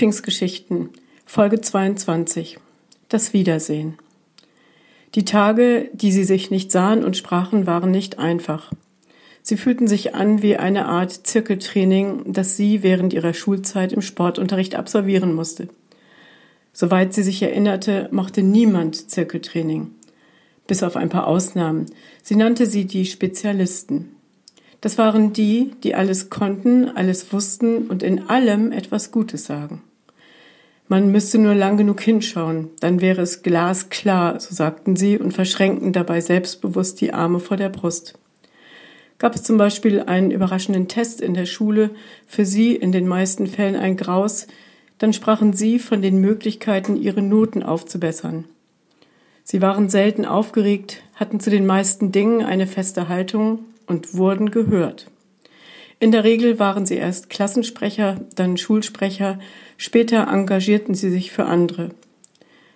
Lieblingsgeschichten, Folge 22. Das Wiedersehen. Die Tage, die sie sich nicht sahen und sprachen, waren nicht einfach. Sie fühlten sich an wie eine Art Zirkeltraining, das sie während ihrer Schulzeit im Sportunterricht absolvieren musste. Soweit sie sich erinnerte, mochte niemand Zirkeltraining. Bis auf ein paar Ausnahmen. Sie nannte sie die Spezialisten. Das waren die, die alles konnten, alles wussten und in allem etwas Gutes sagen. Man müsste nur lang genug hinschauen, dann wäre es glasklar, so sagten sie und verschränkten dabei selbstbewusst die Arme vor der Brust. Gab es zum Beispiel einen überraschenden Test in der Schule, für sie in den meisten Fällen ein Graus, dann sprachen sie von den Möglichkeiten, ihre Noten aufzubessern. Sie waren selten aufgeregt, hatten zu den meisten Dingen eine feste Haltung und wurden gehört. In der Regel waren sie erst Klassensprecher, dann Schulsprecher, später engagierten sie sich für andere.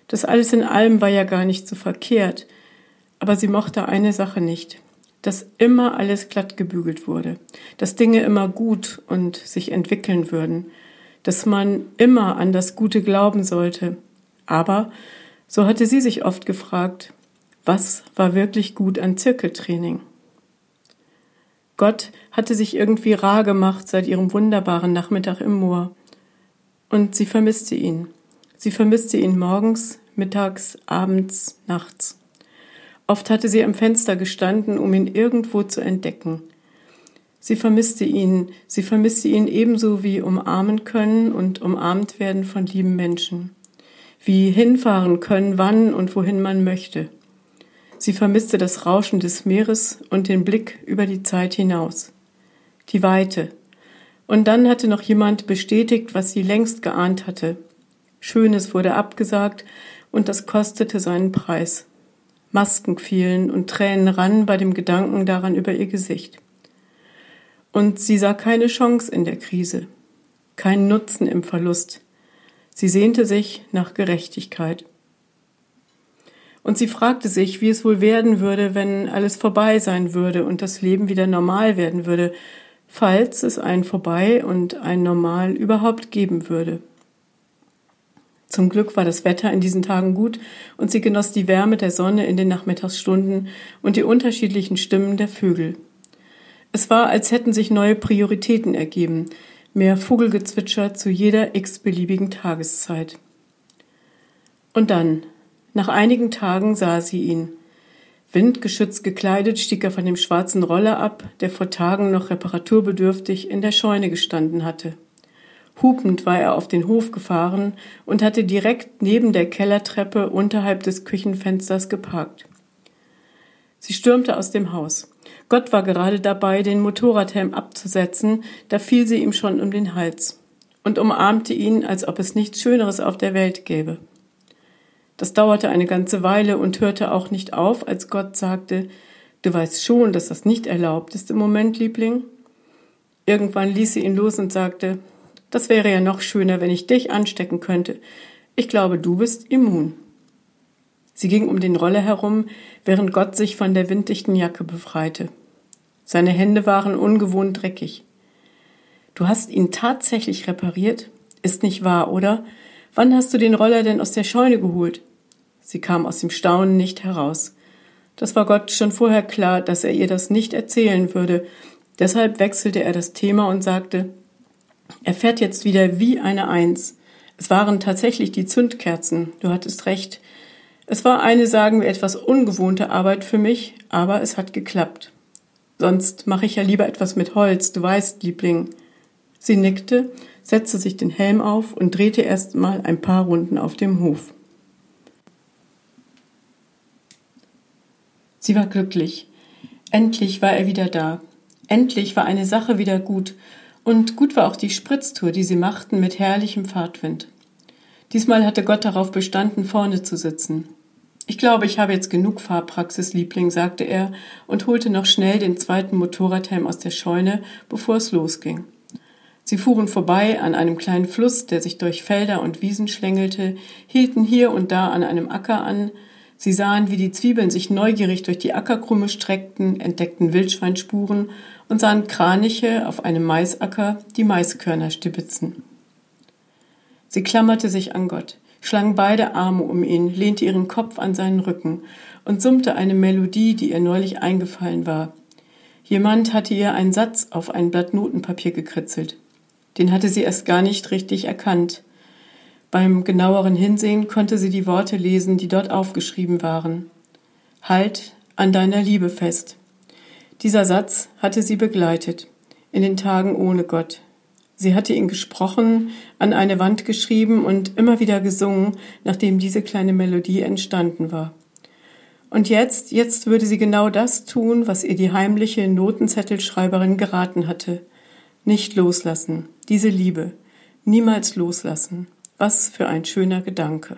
Das alles in allem war ja gar nicht so verkehrt, aber sie mochte eine Sache nicht, dass immer alles glatt gebügelt wurde, dass Dinge immer gut und sich entwickeln würden, dass man immer an das Gute glauben sollte. Aber, so hatte sie sich oft gefragt, was war wirklich gut an Zirkeltraining? Gott hatte sich irgendwie rar gemacht seit ihrem wunderbaren Nachmittag im Moor. Und sie vermisste ihn. Sie vermisste ihn morgens, mittags, abends, nachts. Oft hatte sie am Fenster gestanden, um ihn irgendwo zu entdecken. Sie vermisste ihn, sie vermisste ihn ebenso wie umarmen können und umarmt werden von lieben Menschen. Wie hinfahren können, wann und wohin man möchte. Sie vermisste das Rauschen des Meeres und den Blick über die Zeit hinaus. Die Weite. Und dann hatte noch jemand bestätigt, was sie längst geahnt hatte. Schönes wurde abgesagt und das kostete seinen Preis. Masken fielen und Tränen rannen bei dem Gedanken daran über ihr Gesicht. Und sie sah keine Chance in der Krise, keinen Nutzen im Verlust. Sie sehnte sich nach Gerechtigkeit. Und sie fragte sich, wie es wohl werden würde, wenn alles vorbei sein würde und das Leben wieder normal werden würde, falls es ein Vorbei und ein Normal überhaupt geben würde. Zum Glück war das Wetter in diesen Tagen gut und sie genoss die Wärme der Sonne in den Nachmittagsstunden und die unterschiedlichen Stimmen der Vögel. Es war, als hätten sich neue Prioritäten ergeben, mehr Vogelgezwitscher zu jeder x-beliebigen Tageszeit. Und dann, nach einigen Tagen sah sie ihn. Windgeschützt gekleidet stieg er von dem schwarzen Roller ab, der vor Tagen noch reparaturbedürftig in der Scheune gestanden hatte. Hupend war er auf den Hof gefahren und hatte direkt neben der Kellertreppe unterhalb des Küchenfensters geparkt. Sie stürmte aus dem Haus. Gott war gerade dabei, den Motorradhelm abzusetzen, da fiel sie ihm schon um den Hals und umarmte ihn, als ob es nichts Schöneres auf der Welt gäbe. Das dauerte eine ganze Weile und hörte auch nicht auf, als Gott sagte, Du weißt schon, dass das nicht erlaubt ist im Moment, Liebling. Irgendwann ließ sie ihn los und sagte, das wäre ja noch schöner, wenn ich dich anstecken könnte. Ich glaube, du bist immun. Sie ging um den Roller herum, während Gott sich von der winddichten Jacke befreite. Seine Hände waren ungewohnt dreckig. Du hast ihn tatsächlich repariert? Ist nicht wahr, oder? Wann hast du den Roller denn aus der Scheune geholt? Sie kam aus dem Staunen nicht heraus. Das war Gott schon vorher klar, dass er ihr das nicht erzählen würde. Deshalb wechselte er das Thema und sagte, er fährt jetzt wieder wie eine Eins. Es waren tatsächlich die Zündkerzen. Du hattest recht. Es war eine, sagen wir, etwas ungewohnte Arbeit für mich, aber es hat geklappt. Sonst mache ich ja lieber etwas mit Holz, du weißt, Liebling. Sie nickte, setzte sich den Helm auf und drehte erst mal ein paar Runden auf dem Hof. Sie war glücklich. Endlich war er wieder da. Endlich war eine Sache wieder gut. Und gut war auch die Spritztour, die sie machten mit herrlichem Fahrtwind. Diesmal hatte Gott darauf bestanden, vorne zu sitzen. Ich glaube, ich habe jetzt genug Fahrpraxis, Liebling, sagte er und holte noch schnell den zweiten Motorradhelm aus der Scheune, bevor es losging. Sie fuhren vorbei an einem kleinen Fluss, der sich durch Felder und Wiesen schlängelte, hielten hier und da an einem Acker an. Sie sahen, wie die Zwiebeln sich neugierig durch die Ackerkrumme streckten, entdeckten Wildschweinspuren und sahen Kraniche auf einem Maisacker die Maiskörner stibitzen. Sie klammerte sich an Gott, schlang beide Arme um ihn, lehnte ihren Kopf an seinen Rücken und summte eine Melodie, die ihr neulich eingefallen war. Jemand hatte ihr einen Satz auf ein Blatt Notenpapier gekritzelt. Den hatte sie erst gar nicht richtig erkannt. Beim genaueren Hinsehen konnte sie die Worte lesen, die dort aufgeschrieben waren. Halt an deiner Liebe fest. Dieser Satz hatte sie begleitet in den Tagen ohne Gott. Sie hatte ihn gesprochen, an eine Wand geschrieben und immer wieder gesungen, nachdem diese kleine Melodie entstanden war. Und jetzt, jetzt würde sie genau das tun, was ihr die heimliche Notenzettelschreiberin geraten hatte. Nicht loslassen, diese Liebe, niemals loslassen. Was für ein schöner Gedanke.